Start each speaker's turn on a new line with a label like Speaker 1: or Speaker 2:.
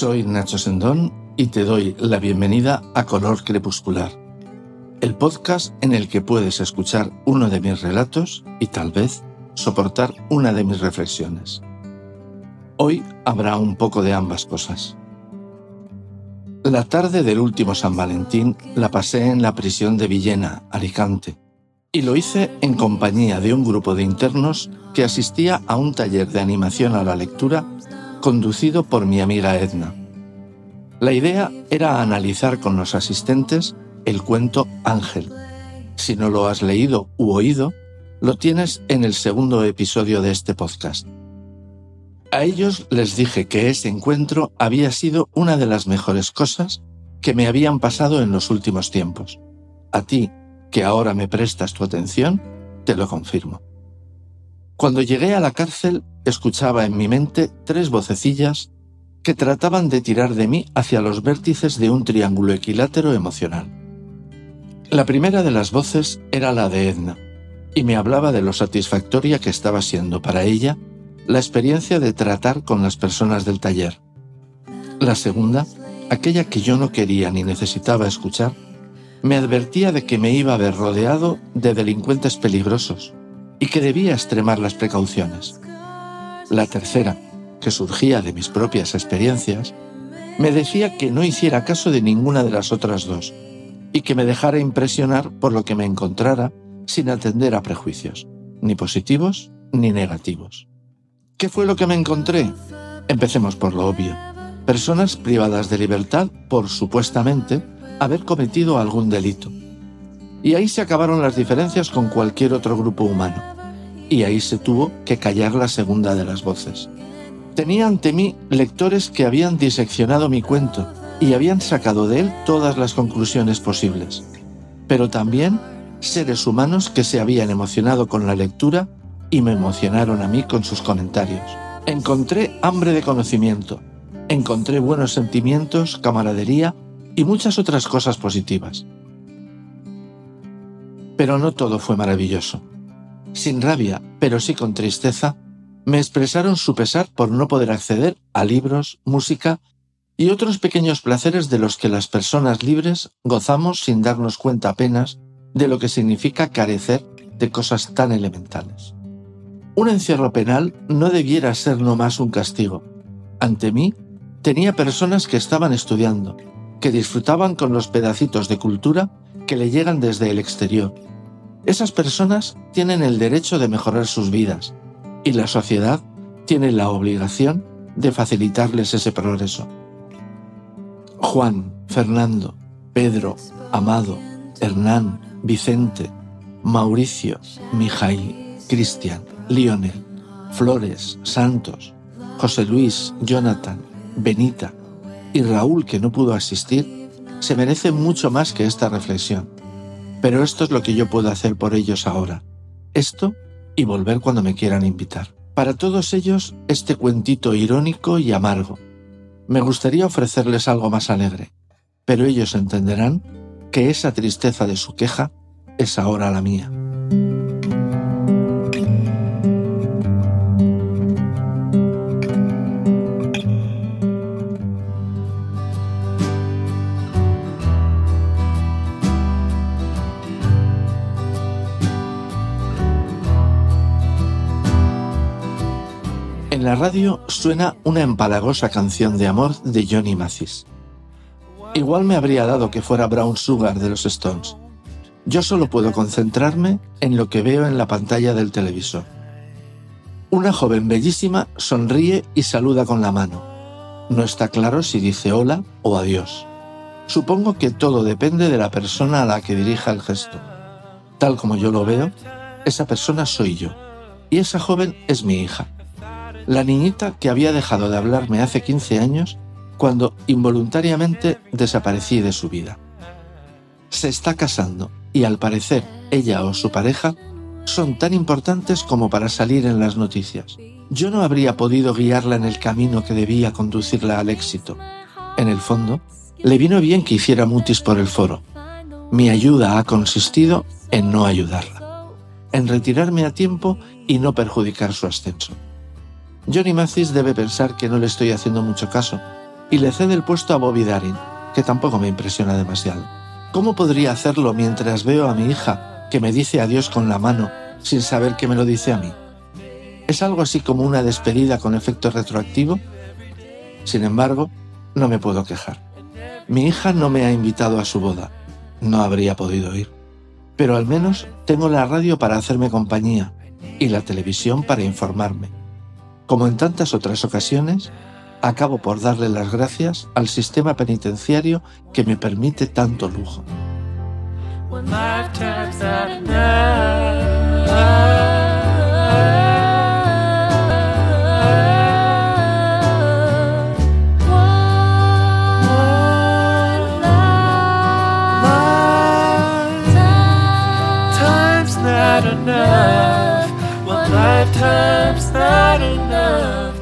Speaker 1: Soy Nacho Sendón y te doy la bienvenida a Color Crepuscular, el podcast en el que puedes escuchar uno de mis relatos y tal vez soportar una de mis reflexiones. Hoy habrá un poco de ambas cosas. La tarde del último San Valentín la pasé en la prisión de Villena, Alicante, y lo hice en compañía de un grupo de internos que asistía a un taller de animación a la lectura conducido por mi amiga Edna. La idea era analizar con los asistentes el cuento Ángel. Si no lo has leído u oído, lo tienes en el segundo episodio de este podcast. A ellos les dije que ese encuentro había sido una de las mejores cosas que me habían pasado en los últimos tiempos. A ti, que ahora me prestas tu atención, te lo confirmo. Cuando llegué a la cárcel, escuchaba en mi mente tres vocecillas que trataban de tirar de mí hacia los vértices de un triángulo equilátero emocional. La primera de las voces era la de Edna, y me hablaba de lo satisfactoria que estaba siendo para ella la experiencia de tratar con las personas del taller. La segunda, aquella que yo no quería ni necesitaba escuchar, me advertía de que me iba a ver rodeado de delincuentes peligrosos y que debía extremar las precauciones. La tercera, que surgía de mis propias experiencias, me decía que no hiciera caso de ninguna de las otras dos y que me dejara impresionar por lo que me encontrara sin atender a prejuicios, ni positivos ni negativos. ¿Qué fue lo que me encontré? Empecemos por lo obvio. Personas privadas de libertad por supuestamente haber cometido algún delito. Y ahí se acabaron las diferencias con cualquier otro grupo humano. Y ahí se tuvo que callar la segunda de las voces. Tenía ante mí lectores que habían diseccionado mi cuento y habían sacado de él todas las conclusiones posibles. Pero también seres humanos que se habían emocionado con la lectura y me emocionaron a mí con sus comentarios. Encontré hambre de conocimiento, encontré buenos sentimientos, camaradería y muchas otras cosas positivas. Pero no todo fue maravilloso. Sin rabia, pero sí con tristeza, me expresaron su pesar por no poder acceder a libros, música y otros pequeños placeres de los que las personas libres gozamos sin darnos cuenta apenas de lo que significa carecer de cosas tan elementales. Un encierro penal no debiera ser no más un castigo. Ante mí tenía personas que estaban estudiando, que disfrutaban con los pedacitos de cultura que le llegan desde el exterior. Esas personas tienen el derecho de mejorar sus vidas y la sociedad tiene la obligación de facilitarles ese progreso. Juan, Fernando, Pedro, Amado, Hernán, Vicente, Mauricio, Mijail, Cristian, Lionel, Flores, Santos, José Luis, Jonathan, Benita, y Raúl, que no pudo asistir, se merece mucho más que esta reflexión. Pero esto es lo que yo puedo hacer por ellos ahora. Esto y volver cuando me quieran invitar. Para todos ellos, este cuentito irónico y amargo. Me gustaría ofrecerles algo más alegre, pero ellos entenderán que esa tristeza de su queja es ahora la mía. En la radio suena una empalagosa canción de amor de Johnny Mathis. Igual me habría dado que fuera Brown Sugar de los Stones. Yo solo puedo concentrarme en lo que veo en la pantalla del televisor. Una joven bellísima sonríe y saluda con la mano. No está claro si dice hola o adiós. Supongo que todo depende de la persona a la que dirija el gesto. Tal como yo lo veo, esa persona soy yo. Y esa joven es mi hija la niñita que había dejado de hablarme hace 15 años cuando involuntariamente desaparecí de su vida. Se está casando y al parecer ella o su pareja son tan importantes como para salir en las noticias. Yo no habría podido guiarla en el camino que debía conducirla al éxito. En el fondo, le vino bien que hiciera mutis por el foro. Mi ayuda ha consistido en no ayudarla, en retirarme a tiempo y no perjudicar su ascenso. Johnny Mathis debe pensar que no le estoy haciendo mucho caso, y le cede el puesto a Bobby Darin, que tampoco me impresiona demasiado. ¿Cómo podría hacerlo mientras veo a mi hija que me dice adiós con la mano sin saber que me lo dice a mí? ¿Es algo así como una despedida con efecto retroactivo? Sin embargo, no me puedo quejar. Mi hija no me ha invitado a su boda. No habría podido ir. Pero al menos tengo la radio para hacerme compañía y la televisión para informarme. Como en tantas otras ocasiones, acabo por darle las gracias al sistema penitenciario que me permite tanto lujo.
Speaker 2: Lifetime's not enough.